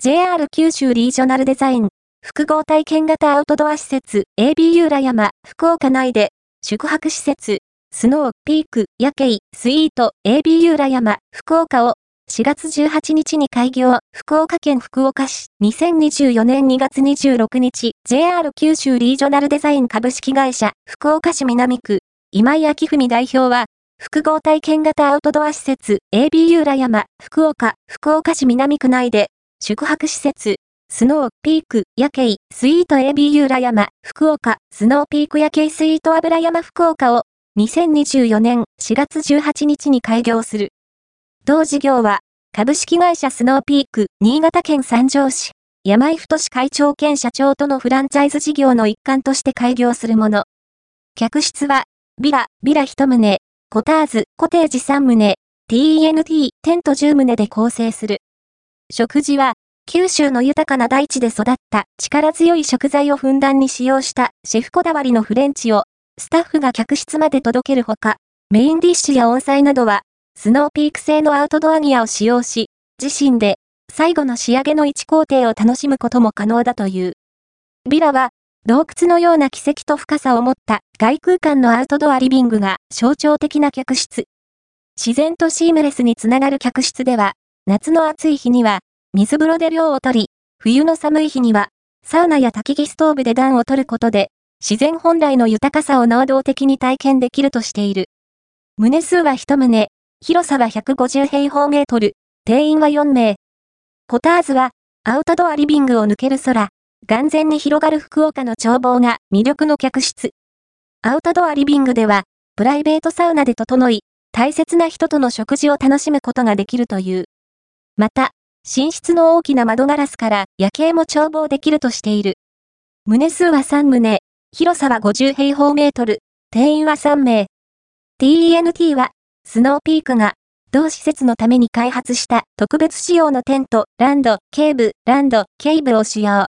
JR 九州リージョナルデザイン、複合体験型アウトドア施設 ABU 浦山、福岡内で、宿泊施設、スノー、ピーク、夜景、スイート、ABU 浦山、福岡を、4月18日に開業、福岡県福岡市、2024年2月26日、JR 九州リージョナルデザイン株式会社、福岡市南区、今井明文代表は、複合体験型アウトドア施設 ABU 浦山、福岡、福岡市南区内で、宿泊施設、スノー、ピーク、夜景、スイート AB 浦山、福岡、スノーピーク夜景スイート油山福岡を、2024年4月18日に開業する。同事業は、株式会社スノーピーク、新潟県三条市、山井太会長兼社長とのフランチャイズ事業の一環として開業するもの。客室は、ビラ、ビラ一棟、コターズ、コテージ3棟、TNT、テント10棟で構成する。食事は、九州の豊かな大地で育った力強い食材をふんだんに使用したシェフこだわりのフレンチをスタッフが客室まで届けるほか、メインディッシュや温菜などはスノーピーク製のアウトドアギアを使用し、自身で最後の仕上げの1工程を楽しむことも可能だという。ビラは洞窟のような奇跡と深さを持った外空間のアウトドアリビングが象徴的な客室。自然とシームレスにつながる客室では、夏の暑い日には水風呂で涼をとり、冬の寒い日には、サウナや焚き木ストーブで暖を取ることで、自然本来の豊かさを能動的に体験できるとしている。棟数は一棟、広さは150平方メートル、定員は4名。コターズは、アウトドアリビングを抜ける空、眼前に広がる福岡の眺望が魅力の客室。アウトドアリビングでは、プライベートサウナで整い、大切な人との食事を楽しむことができるという。また、寝室の大きな窓ガラスから夜景も眺望できるとしている。棟数は3棟、広さは50平方メートル、定員は3名。TENT は、スノーピークが、同施設のために開発した特別仕様のテント、ランド、ケーブ、ランド、ケーブを使用。